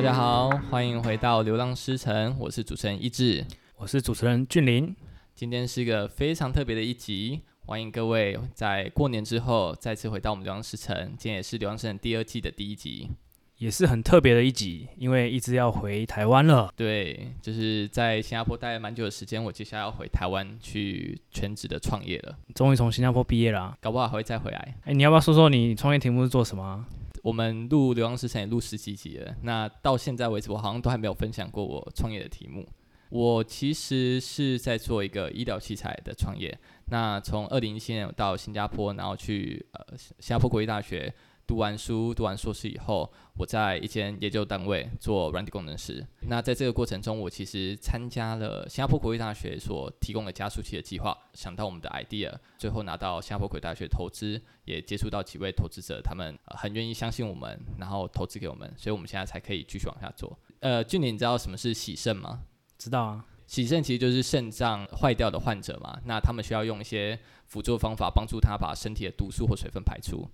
大家好，欢迎回到《流浪诗城》，我是主持人一志，我是主持人俊林。今天是一个非常特别的一集，欢迎各位在过年之后再次回到我们《流浪诗城》，今天也是《流浪诗城》第二季的第一集。也是很特别的一集，因为一直要回台湾了。对，就是在新加坡待了蛮久的时间，我接下来要回台湾去全职的创业了。终于从新加坡毕业了，搞不好还会再回来。哎，你要不要说说你创业题目是做什么？我们录《流浪之城》也录十几集了，那到现在为止，我好像都还没有分享过我创业的题目。我其实是在做一个医疗器材的创业。那从二零一七年到新加坡，然后去呃新加坡国立大学。读完书，读完硕士以后，我在一间研究单位做软体工程师。那在这个过程中，我其实参加了新加坡国立大学所提供的加速器的计划，想到我们的 idea，最后拿到新加坡国立大学投资，也接触到几位投资者，他们、呃、很愿意相信我们，然后投资给我们，所以我们现在才可以继续往下做。呃，俊林，你知道什么是洗肾吗？知道啊，洗肾其实就是肾脏坏掉的患者嘛，那他们需要用一些辅助方法帮助他把身体的毒素或水分排出。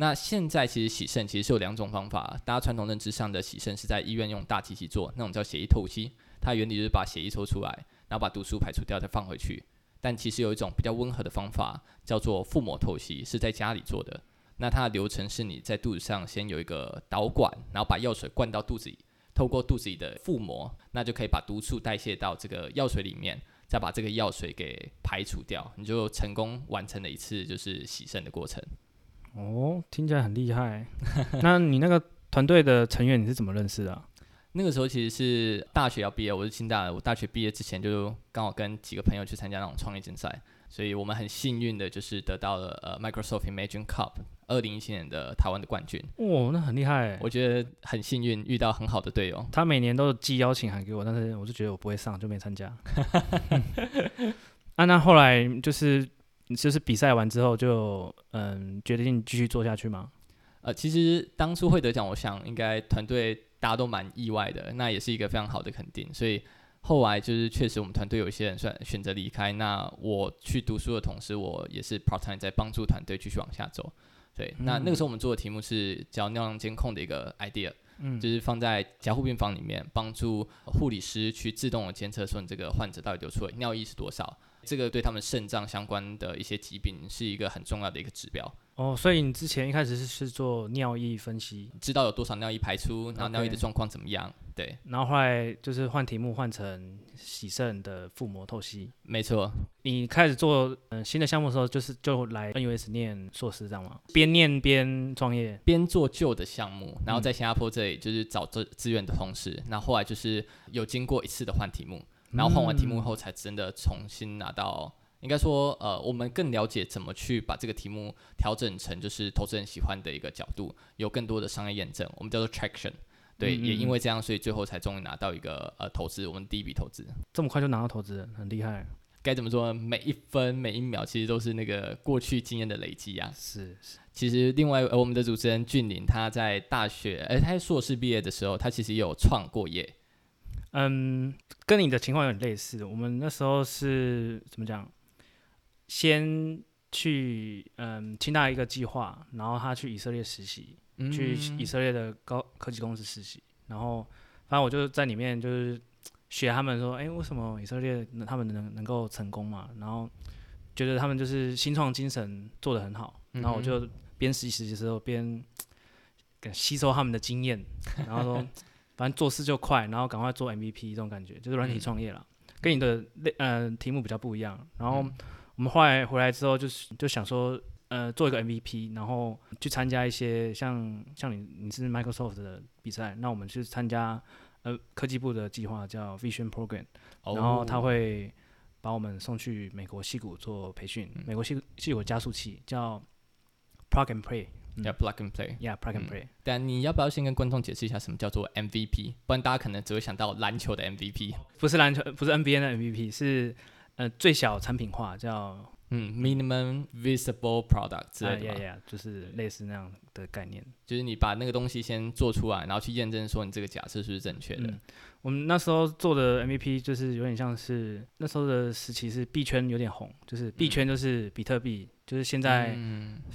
那现在其实洗肾其实是有两种方法，大家传统认知上的洗肾是在医院用大机器做，那种叫血液透析，它原理就是把血液抽出来，然后把毒素排除掉再放回去。但其实有一种比较温和的方法，叫做腹膜透析，是在家里做的。那它的流程是你在肚子上先有一个导管，然后把药水灌到肚子里，透过肚子里的腹膜，那就可以把毒素代谢到这个药水里面，再把这个药水给排除掉，你就成功完成了一次就是洗肾的过程。哦，听起来很厉害。那你那个团队的成员你是怎么认识的啊？那个时候其实是大学要毕业，我是清大的。我大学毕业之前就刚好跟几个朋友去参加那种创业竞赛，所以我们很幸运的就是得到了呃 Microsoft Imagine Cup 二零一七年的台湾的冠军。哦，那很厉害。我觉得很幸运遇到很好的队友。他每年都寄邀请函给我，但是我就觉得我不会上，就没参加。啊，那后来就是。就是比赛完之后就嗯决定继续做下去吗？呃，其实当初会得奖，我想应该团队大家都蛮意外的，那也是一个非常好的肯定。所以后来就是确实我们团队有一些人选选择离开，那我去读书的同时，我也是 part time 在帮助团队继续往下走。对，嗯、那那个时候我们做的题目是叫尿量监控的一个 idea，嗯，就是放在加护病房里面，帮助护理师去自动的监测说你这个患者到底流出的尿液是多少。这个对他们肾脏相关的一些疾病是一个很重要的一个指标。哦，所以你之前一开始是是做尿液分析，知道有多少尿液排出，然后尿液的状况怎么样.对。然后后来就是换题目换成洗肾的腹膜透析。没错。你开始做嗯、呃、新的项目的时候，就是就来 NUS 念硕士，这样吗？边念边创业，边做旧的项目，然后在新加坡这里就是找这资源的同时，那、后来就是有经过一次的换题目。然后换完题目后，才真的重新拿到。嗯、应该说，呃，我们更了解怎么去把这个题目调整成就是投资人喜欢的一个角度，有更多的商业验证，我们叫做 traction。对，嗯嗯，也因为这样，所以最后才终于拿到一个呃投资，我们第一笔投资。这么快就拿到投资，很厉害。该怎么说？每一分每一秒，其实都是那个过去经验的累积啊。是是。其实另外，呃，我们的主持人俊林，他在大学，呃，他在硕士毕业的时候，他其实也有创过业。嗯，跟你的情况有点类似。我们那时候是怎么讲？先去嗯清大一个计划，然后他去以色列实习，嗯、去以色列的高科技公司实习。然后反正我就在里面就是学他们说，哎、欸，为什么以色列他们能能够成功嘛？然后觉得他们就是新创精神做得很好。然后我就边实习的时候边吸收他们的经验，然后说。反正做事就快，然后赶快做 MVP 这种感觉，就是软体创业了，嗯、跟你的类呃题目比较不一样。然后我们后来回来之后，就是就想说，呃，做一个 MVP，然后去参加一些像像你你是 Microsoft 的比赛，那我们去参加呃科技部的计划叫 Vision Program，然后他会把我们送去美国矽谷做培训，嗯、美国矽矽谷加速器叫 Plug and Play。要 plug and play，Yeah，plug and play。但你要不要先跟观众解释一下什么叫做 MVP？不然大家可能只会想到篮球的 MVP。不是篮球，不是 NBA 的 MVP，是呃最小产品化，叫嗯 minimum visible product 之类的。Yeah yeah，就是类似那样的概念。就是你把那个东西先做出来，然后去验证说你这个假设是不是正确的。嗯。我们那时候做的 MVP 就是有点像是那时候的时期是币圈有点红，就是币圈就是比特币。嗯就是现在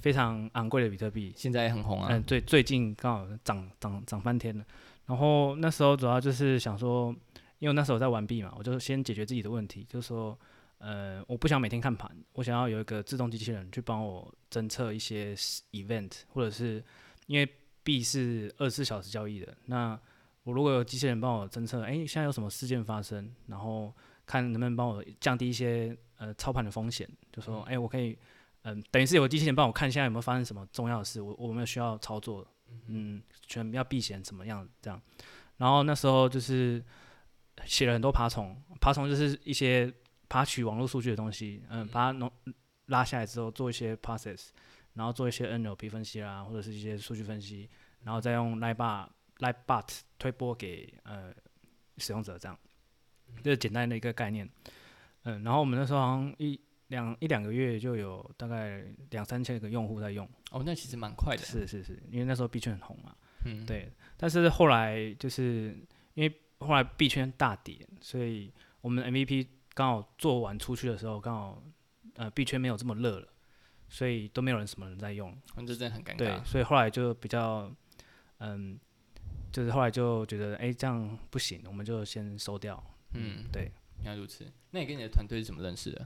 非常昂贵的比特币，现在也很红啊。嗯，对，最近刚好涨涨涨翻天了。然后那时候主要就是想说，因为那时候在玩币嘛，我就先解决自己的问题，就是说，呃，我不想每天看盘，我想要有一个自动机器人去帮我侦测一些 event，或者是因为币是二十四小时交易的，那我如果有机器人帮我侦测，哎，现在有什么事件发生，然后看能不能帮我降低一些呃操盘的风险，就说，哎，我可以，嗯、呃，等于是有个机器人帮我看现在有没有发生什么重要的事，我我有没有需要操作。嗯，全要避险怎么样这样，然后那时候就是写了很多爬虫，爬虫就是一些爬取网络数据的东西，嗯，把它弄拉下来之后做一些 process，然后做一些 NLP 分析啦，或者是一些数据分析，然后再用 Lightbar Lightbot 推播给呃使用者这样，这是简单的一个概念，嗯，然后我们那时候好像一。两一两个月就有大概两三千个用户在用哦，那其实蛮快的。是是是，因为那时候币圈很红嘛。嗯，对。但是后来就是因为后来币圈大跌，所以我们 MVP 刚好做完出去的时候，刚好呃币圈没有这么热了，所以都没有人什么人在用。这真的很尴尬。对，所以后来就比较嗯，就是后来就觉得哎、欸、这样不行，我们就先收掉。嗯，对，原来如此。那你跟你的团队是怎么认识的？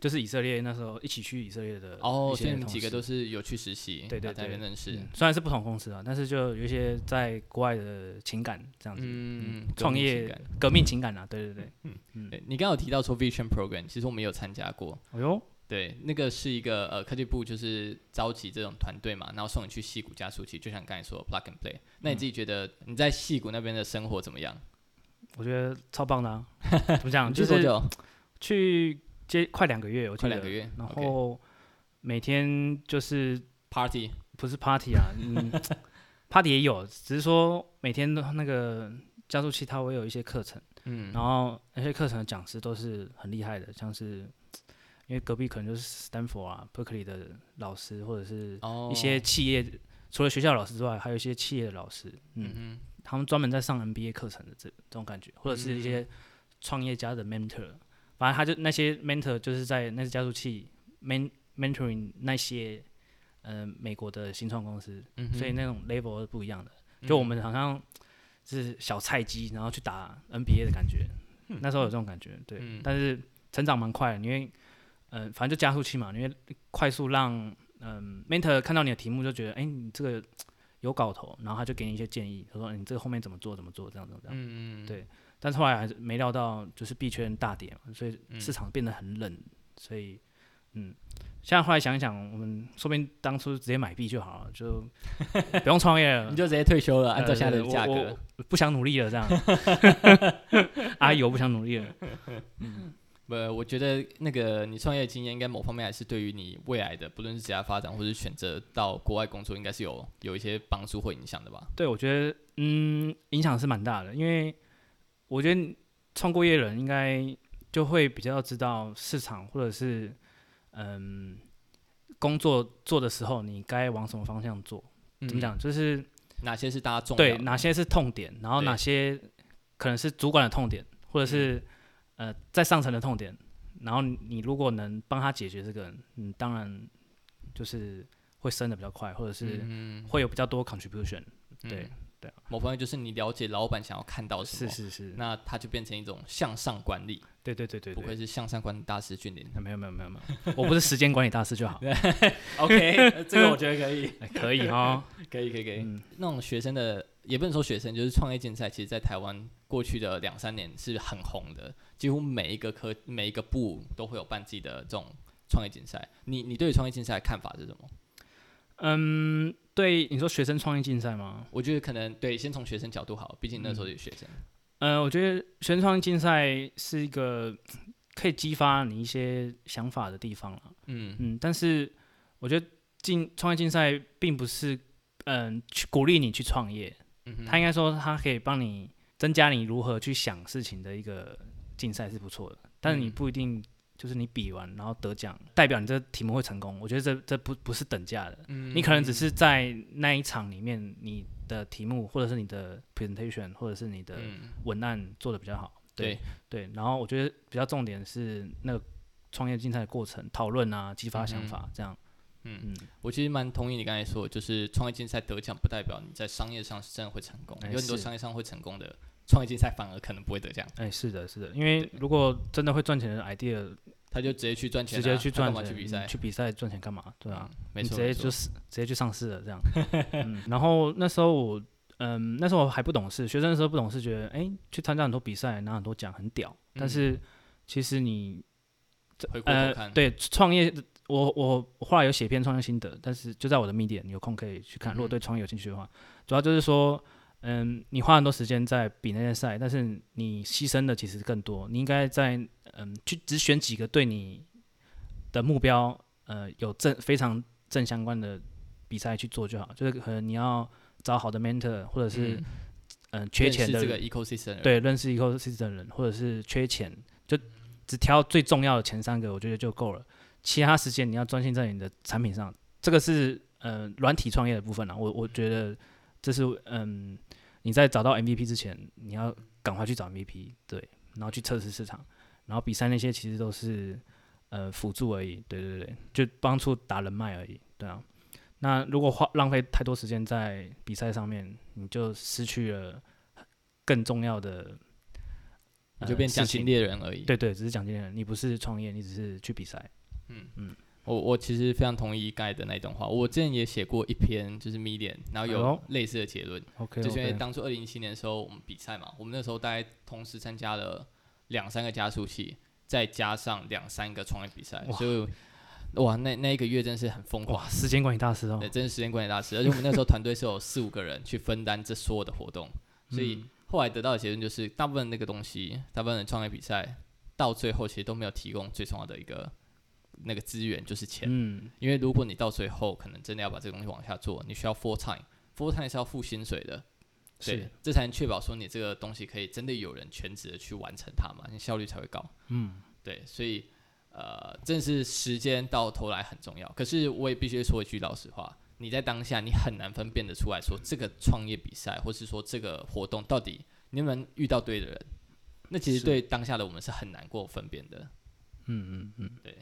就是以色列那时候一起去以色列的哦，所以几个都是有去实习，对对对，认识、嗯。虽然是不同公司啊，但是就有一些在国外的情感这样子，嗯，创业革命情感啊，对对对，嗯嗯。你刚刚有提到说 Vision Program，其实我们有参加过。哎呦，对，那个是一个呃科技部就是召集这种团队嘛，然后送你去戏谷加速器，就像刚才说的 Plug and Play。那你自己觉得你在戏谷那边的生活怎么样？我觉得超棒的啊，怎么讲？就是去。接快两个月，我记得，快两个月，然后每天就是 party，不是 party 啊，嗯，party 也有，只是说每天的那个加速器它会有一些课程，嗯，然后那些课程的讲师都是很厉害的，像是因为隔壁可能就是 Stanford 啊、Berkeley 的老师，或者是一些企业，哦、除了学校老师之外，还有一些企业的老师，嗯，嗯他们专门在上 MBA 课程的这这种感觉，或者是一些创业家的 mentor。反正他就那些 mentor 就是在那些加速器 men mentoring 那些呃美国的新创公司，嗯，所以那种 level 是不一样的。就我们好像是小菜鸡，然后去打 NBA 的感觉，嗯，那时候有这种感觉，对。嗯，但是成长蛮快的，因为嗯、呃，反正就加速器嘛，因为快速让嗯、呃、mentor 看到你的题目就觉得，哎，你这个有搞头，然后他就给你一些建议，他说你这个后面怎么做怎么做，这样这样这样，嗯嗯，对。但是后来还是没料到，就是币圈大跌嘛，所以市场变得很冷，嗯、所以，嗯，现在后来想一想，我们说不定当初直接买币就好了，就不用创业了，你就直接退休了，按照现在的价格，呃、不想努力了，这样，阿姨我不想努力了，嗯，不，我觉得那个你创业经验应该某方面还是对于你未来的，不论是职业发展或者选择到国外工作，应该是有有一些帮助或影响的吧？对，我觉得，嗯，影响是蛮大的，因为。我觉得创过业人应该就会比较知道市场，或者是嗯工作做的时候，你该往什么方向做？嗯、怎么讲？就是哪些是大家重对，哪些是痛点，然后哪些可能是主管的痛点，或者是、嗯、呃在上层的痛点。然后你如果能帮他解决这个，嗯，当然就是会升的比较快，或者是会有比较多 contribution、嗯。对。对，某方面就是你了解老板想要看到什么，是是是，那他就变成一种向上管理。对对对对，不愧是向上管理大师训练。没有没有没有没有，我不是时间管理大师就好。OK，这个我觉得可以，可以哈，可以可以可以。嗯，那种学生的也不能说学生，就是创业竞赛，其实在台湾过去的两三年是很红的，几乎每一个科每一个部都会有办自己的这种创业竞赛。你你对于创业竞赛的看法是什么？嗯，对，你说学生创业竞赛吗？我觉得可能对，先从学生角度好，毕竟那时候有学生。嗯，呃、我觉得学生创业竞赛是一个可以激发你一些想法的地方了。嗯嗯，但是我觉得竞创业竞赛并不是嗯、呃、去鼓励你去创业，嗯，他应该说他可以帮你增加你如何去想事情的一个竞赛是不错的，但是你不一定、嗯。就是你比完然后得奖，代表你这题目会成功。我觉得这这不不是等价的，嗯，你可能只是在那一场里面，你的题目或者是你的 presentation 或者是你的文案做的比较好。嗯、对对，然后我觉得比较重点是那个创业竞赛的过程讨论啊，激发想法这样。嗯嗯，我其实蛮同意你刚才说，就是创业竞赛得奖不代表你在商业上是真的会成功，欸、有很多商业上会成功的创业竞赛反而可能不会得奖。哎、欸，是的，是的，因为如果真的会赚钱的 idea，他就直接去赚钱、啊，直接去赚钱去比赛，去比赛赚钱干嘛？对啊，嗯、没错，直接就是直接去上市了这样、嗯。然后那时候我，嗯，那时候我还不懂事，学生的时候不懂事，觉得哎、欸，去参加很多比赛，拿很多奖，很屌。但是其实你，回过头看呃，对创业。我我后来有写篇创业心得，但是就在我的 Medium，你有空可以去看。如果对创业有兴趣的话，嗯、主要就是说，嗯，你花很多时间在比那些赛，但是你牺牲的其实更多。你应该在嗯去只选几个对你的目标呃有正非常正相关的比赛去做就好。就是可能你要找好的 mentor，或者是嗯、呃、缺钱的这个 ecosystem 对认识 ecosystem 的人，或者是缺钱，就只挑最重要的前三个，我觉得就够了。其他时间你要专心在你的产品上，这个是呃软体创业的部分啊。我我觉得这是嗯你在找到 MVP 之前，你要赶快去找 MVP，对，然后去测试市场，然后比赛那些其实都是呃辅助而已，对对对，就帮助打人脉而已，对啊。那如果花浪费太多时间在比赛上面，你就失去了更重要的，你就变奖金猎人而已。对对，只是奖金猎人，你不是创业，你只是去比赛。嗯嗯，我我其实非常同意盖的那段话。我之前也写过一篇，就是 Medium，然后有类似的结论。OK，就是因为当初二零一七年的时候，我们比赛嘛，我们那时候大概同时参加了两三个加速器，再加上两三个创业比赛，所以哇，那那一个月真是很疯狂，时间管理大师哦，对，真是时间管理大师。而且我们那时候团队是有四五个人去分担这所有的活动，所以后来得到的结论就是，大部分那个东西，大部分的创业比赛到最后其实都没有提供最重要的一个。那个资源就是钱，嗯，因为如果你到最后可能真的要把这个东西往下做，你需要 full time，full time 是要付薪水的，对，这才能确保说你这个东西可以真的有人全职的去完成它嘛，你效率才会高，嗯，对，所以呃，正是时间到头来很重要。可是我也必须说一句老实话，你在当下你很难分辨得出来说这个创业比赛，或是说这个活动到底你能不能遇到对的人，那其实对当下的我们是很难过分辨的，嗯嗯嗯，对。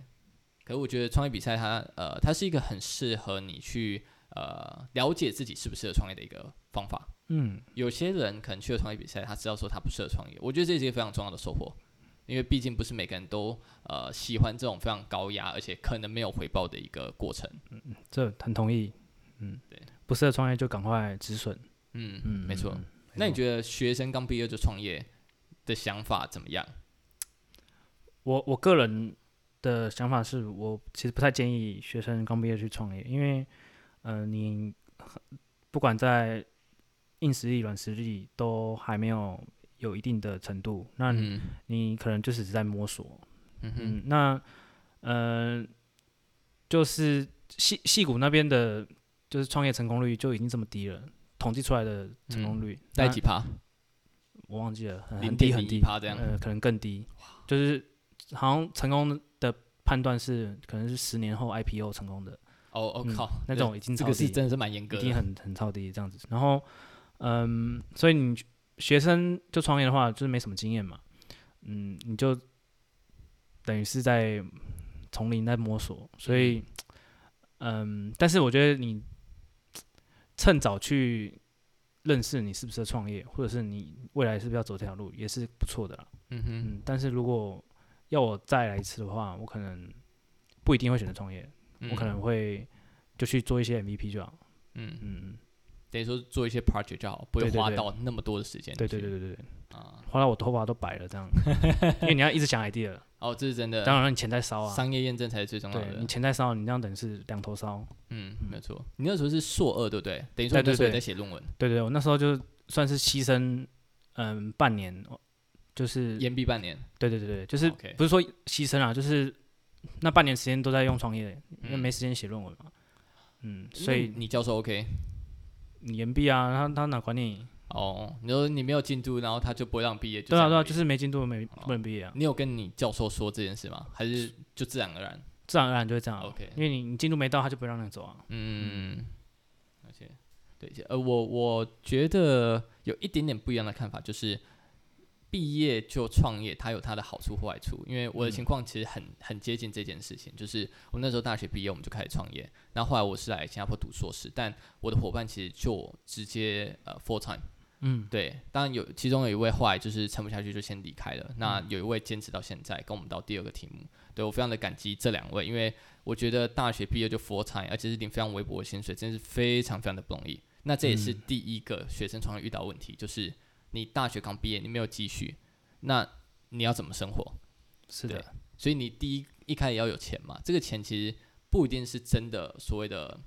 可是我觉得创业比赛它呃，它是一个很适合你去呃了解自己适不适合创业的一个方法。嗯，有些人可能去了创业比赛，他知道说他不适合创业。我觉得这是一个非常重要的收获，因为毕竟不是每个人都呃喜欢这种非常高压而且可能没有回报的一个过程。嗯，这很同意。嗯，对，不适合创业就赶快止损。嗯嗯，没错。那你觉得学生刚毕业就创业的想法怎么样？我我个人。的想法是我其实不太建议学生刚毕业去创业，因为，呃，你不管在硬实力、软实力都还没有有一定的程度，那你可能就是只在摸索。嗯，嗯那，呃，就是细细谷那边的，就是创业成功率就已经这么低了，统计出来的成功率在几趴？我忘记了，很低很低，趴这样，呃，可能更低，就是好像成功。判断是可能是十年后 IPO 成功的哦，我、嗯、靠，那种已经这个是真的是蛮严格的，已经很很超低这样子。然后，嗯，所以你学生就创业的话，就是没什么经验嘛，嗯，你就等于是在丛林在摸索。所以，嗯，但是我觉得你趁早去认识你是不是创业，或者是你未来是不是要走这条路，也是不错的啦。嗯哼嗯，但是如果要我再来一次的话，我可能不一定会选择创业，嗯、我可能会就去做一些 MVP 就好。嗯嗯，等于说做一些 project 就好，不会花到那么多的时间。对对对对对啊，花到我头发都白了这样，因为你要一直想 idea。哦，这是真的。当然，你钱在烧啊，商业验证才是最重要的。你钱在烧，你这样等于是两头烧。嗯，没有错。你那时候是硕二对不对？等于说那时候在写论文。对对，我那时候就算是牺牲，嗯，半年。就是延毕半年，对对对对，就是不是说牺牲啊，就是那半年时间都在用创业，因为没时间写论文嘛。嗯，所以你教授 OK，你延毕啊，他他哪管你？哦，你说你没有进度，然后他就不会让毕业？对啊对啊，就是没进度没不能毕业啊。你有跟你教授说这件事吗？还是就自然而然？自然而然就会这样。OK，因为你你进度没到，他就不会让你走啊。嗯，而且对，呃，我我觉得有一点点不一样的看法，就是。毕业就创业，它有它的好处或坏处。因为我的情况其实很很接近这件事情，就是我那时候大学毕业，我们就开始创业。然后后来我是来新加坡读硕士，但我的伙伴其实就直接呃 full time。嗯，对。当然有其中有一位后来就是撑不下去就先离开了。那有一位坚持到现在，跟我们到第二个题目。对我非常的感激这两位，因为我觉得大学毕业就 full time，而且是领非常微薄的薪水，真是非常非常的不容易。那这也是第一个学生创业遇到问题，就是。你大学刚毕业，你没有积蓄，那你要怎么生活？是的，所以你第一一开始要有钱嘛。这个钱其实不一定是真的所谓的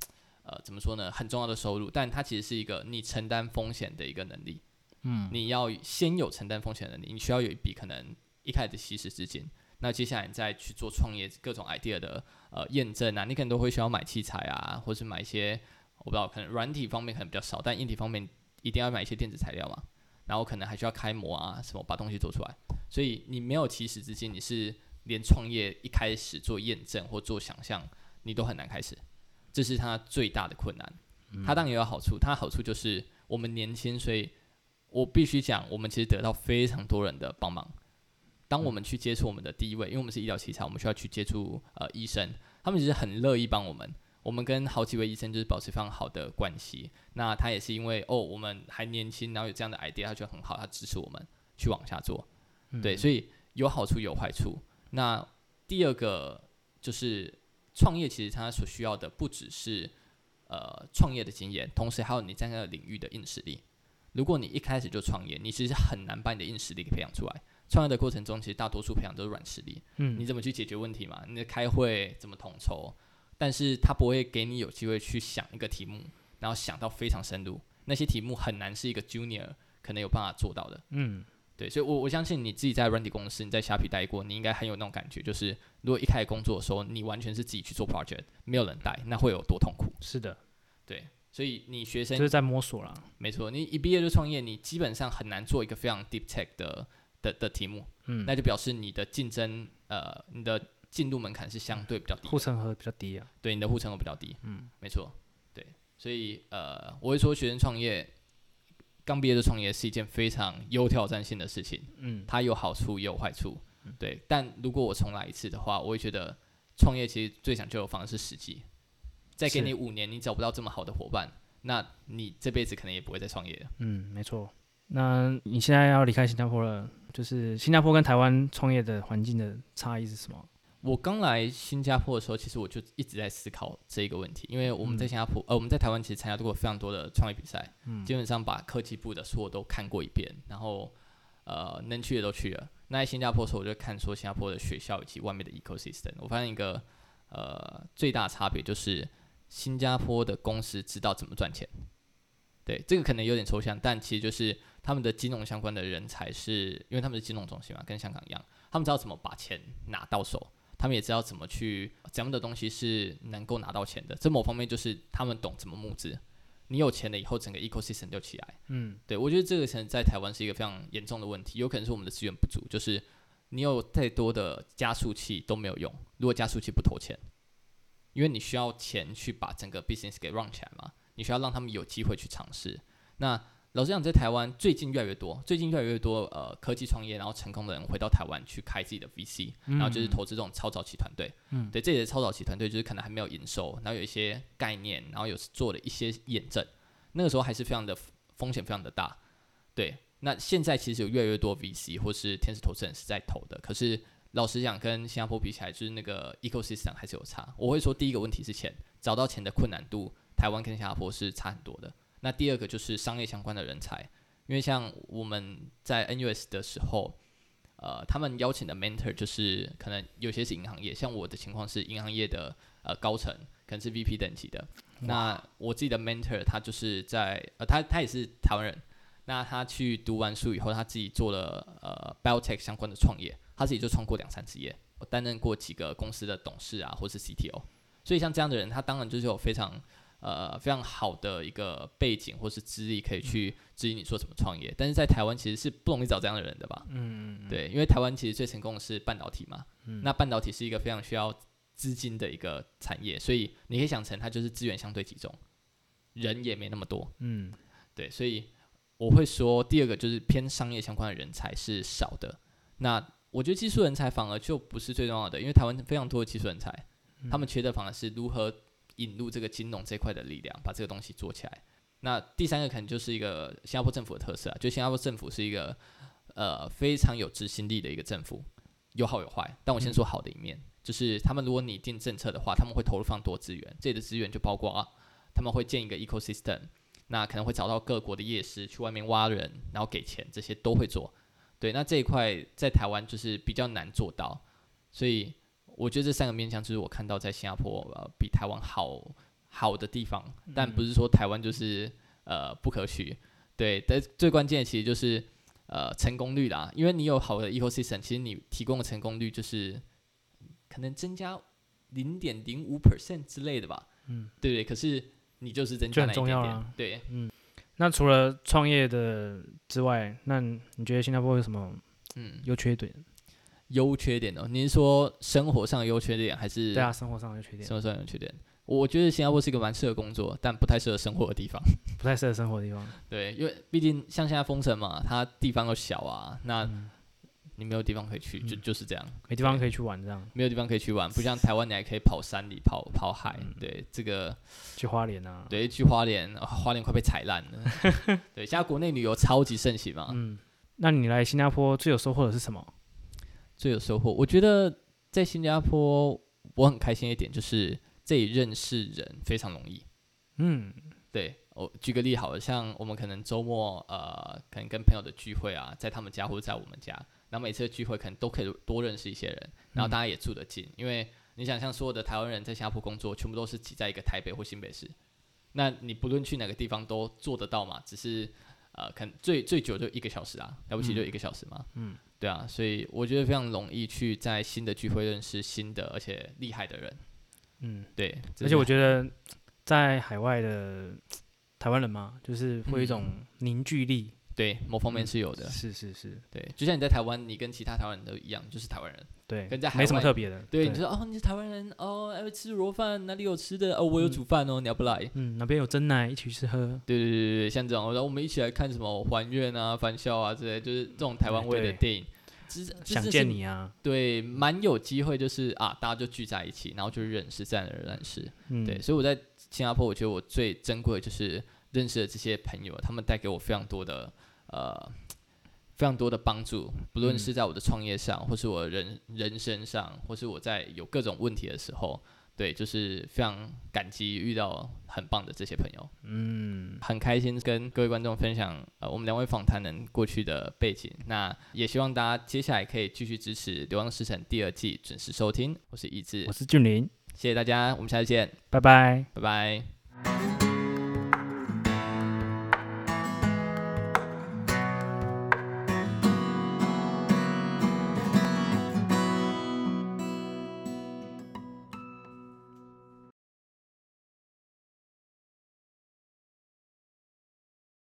呃怎么说呢，很重要的收入，但它其实是一个你承担风险的一个能力。嗯，你要先有承担风险的能力，你需要有一笔可能一开始的起始资金。那接下来你再去做创业各种 idea 的呃验证啊，你可能都会需要买器材啊，或是买一些我不知道，可能软体方面可能比较少，但硬体方面一定要买一些电子材料嘛。然后可能还需要开模啊，什么把东西做出来。所以你没有起始资金，你是连创业一开始做验证或做想象，你都很难开始。这是它最大的困难。它当然也有好处，它好处就是我们年轻，所以我必须讲，我们其实得到非常多人的帮忙。当我们去接触我们的第一位，因为我们是医疗器材，我们需要去接触呃医生，他们其实很乐意帮我们。我们跟好几位医生就是保持非常好的关系。那他也是因为哦，我们还年轻，然后有这样的 idea，他觉得很好，他支持我们去往下做。嗯、对，所以有好处有坏处。那第二个就是创业，其实它所需要的不只是呃创业的经验，同时还有你在那个领域的硬实力。如果你一开始就创业，你其实很难把你的硬实力给培养出来。创业的过程中，其实大多数培养都是软实力。嗯，你怎么去解决问题嘛？你的开会怎么统筹？但是他不会给你有机会去想一个题目，然后想到非常深入。那些题目很难是一个 junior 可能有办法做到的。嗯，对，所以我，我我相信你自己在软体公司，你在虾皮待过，你应该很有那种感觉，就是如果一开始工作的时候，你完全是自己去做 project，没有人带，那会有多痛苦？是的，对，所以你学生就是在摸索了。没错，你一毕业就创业，你基本上很难做一个非常 deep tech 的的的题目。嗯，那就表示你的竞争，呃，你的。进入门槛是相对比较低，护城河比较低啊。对，你的护城河比较低。嗯，没错。对，所以呃，我会说学生创业，刚毕业的创业是一件非常有挑战性的事情。嗯，它有好处也有坏处。嗯，对。但如果我重来一次的话，我会觉得创业其实最讲究的方式是时机。再给你五年，你找不到这么好的伙伴，那你这辈子可能也不会再创业了。嗯，没错。那你现在要离开新加坡了，就是新加坡跟台湾创业的环境的差异是什么？我刚来新加坡的时候，其实我就一直在思考这一个问题，因为我们在新加坡，嗯、呃，我们在台湾其实参加过非常多的创业比赛，嗯、基本上把科技部的所有都看过一遍，然后呃，能去的都去了。那在新加坡的时候，我就看说新加坡的学校以及外面的 ecosystem，我发现一个呃最大差别就是新加坡的公司知道怎么赚钱。对，这个可能有点抽象，但其实就是他们的金融相关的人才是，因为他们是金融中心嘛，跟香港一样，他们知道怎么把钱拿到手。他们也知道怎么去怎样的东西是能够拿到钱的，这某方面就是他们懂怎么募资。你有钱了以后，整个 ecosystem 就起来。嗯，对，我觉得这个可能在台湾是一个非常严重的问题，有可能是我们的资源不足，就是你有再多的加速器都没有用，如果加速器不投钱，因为你需要钱去把整个 business 给 run 起来嘛，你需要让他们有机会去尝试。那老实讲，在台湾最近越来越多，最近越来越多呃科技创业然后成功的人回到台湾去开自己的 VC，嗯、然后就是投资这种超早期团队。嗯，对，这些超早期团队就是可能还没有营收，然后有一些概念，然后有做了一些验证，那个时候还是非常的风险非常的大。对，那现在其实有越来越多 VC 或是天使投资人是在投的，可是老实讲，跟新加坡比起来，就是那个 ecosystem 还是有差。我会说第一个问题是钱，找到钱的困难度，台湾跟新加坡是差很多的。那第二个就是商业相关的人才，因为像我们在 NUS 的时候，呃，他们邀请的 mentor 就是可能有些是银行业，像我的情况是银行业的呃高层，可能是 VP 等级的。那我自己的 mentor 他就是在呃他他也是台湾人，那他去读完书以后，他自己做了呃 biotech 相关的创业，他自己就创过两三次业，我担任过几个公司的董事啊，或是 CTO，所以像这样的人，他当然就是有非常。呃，非常好的一个背景或是资历，可以去指引你说怎么创业。嗯、但是在台湾其实是不容易找这样的人的吧？嗯，嗯对，因为台湾其实最成功的是半导体嘛。嗯。那半导体是一个非常需要资金的一个产业，所以你可以想成它就是资源相对集中，人也没那么多。嗯。对，所以我会说第二个就是偏商业相关的人才是少的。那我觉得技术人才反而就不是最重要的，因为台湾非常多的技术人才，嗯、他们缺的反而是如何引入这个金融这块的力量，把这个东西做起来。那第三个可能就是一个新加坡政府的特色啊，就新加坡政府是一个呃非常有执行力的一个政府，有好有坏。但我先说好的一面，就是他们如果拟定政策的话，他们会投入非常多资源，这里的资源就包括啊，他们会建一个 ecosystem，那可能会找到各国的夜市去外面挖人，然后给钱，这些都会做。对，那这一块在台湾就是比较难做到，所以我觉得这三个面向就是我看到在新加坡呃比台湾好好的地方，但不是说台湾就是呃不可取。对，但最关键的其实就是呃成功率啦，因为你有好的 ecosystem，其实你提供的成功率就是可能增加零点零五 percent 之类的吧。嗯，对对，可是你就是增加了一点点，很重要啊，对，嗯。那除了创业的之外，那你觉得新加坡有什么嗯优缺点？优缺点哦，你是说生活上的优缺点还是？对啊，生活上的优缺点。生活上的优缺点，我觉得新加坡是一个蛮适合工作，但不太适合生活的地方。不太适合生活的地方。对，因为毕竟像现在封城嘛，它地方又小啊，那。嗯你没有地方可以去，就就是这样，没地方可以去玩，这样没有地方可以去玩，不像台湾，你还可以跑山里、跑跑海。对，这个去花莲啊，对，去花莲，花莲快被踩烂了。对，现在国内旅游超级盛行嘛。嗯，那你来新加坡最有收获的是什么？最有收获，我觉得在新加坡我很开心一点，就是这里认识人非常容易。嗯，对，我举个例好了，像我们可能周末呃，可能跟朋友的聚会啊，在他们家或者在我们家。然后每次的聚会可能都可以多认识一些人，然后大家也住得近，嗯、因为你想像所有的台湾人在新加坡工作，全部都是挤在一个台北或新北市，那你不论去哪个地方都做得到嘛，只是呃，可能最最久就一个小时啊，了不起就一个小时嘛，嗯，对啊，所以我觉得非常容易去在新的聚会认识新的而且厉害的人，嗯，对，而且我。觉得在海外的台湾人嘛，就是会有一种凝聚力。对，某方面是有的，嗯、是是是，对，就像你在台湾，你跟其他台湾人都一样，就是台湾人，对，跟在没什么特别的，对，对。你说哦，你是台湾人哦，爱吃卤肉饭，哪里有吃的？哦，我有煮饭哦，嗯、你要不来？嗯，哪边有真奶，一起去喝。对对对对对，像这种，然后我们一起来看什么还愿啊、返校啊之类，就是这种台湾味的电影，想见你啊，对，蛮有机会，就是啊，大家就聚在一起，然后就认识，自然而然认识，嗯，对，所以我在新加坡，我觉得我最珍贵的就是认识了这些朋友，他们带给我非常多的呃。非常多的帮助，不论是在我的创业上，嗯、或是我人人生上，或是我在有各种问题的时候，对，就是非常感激遇到很棒的这些朋友。嗯，很开心跟各位观众分享呃我们两位访谈人过去的背景。那也希望大家接下来可以继续支持《流浪时辰》第二季，准时收听。我是一志，我是俊林，谢谢大家，我们下次见，拜拜，拜拜。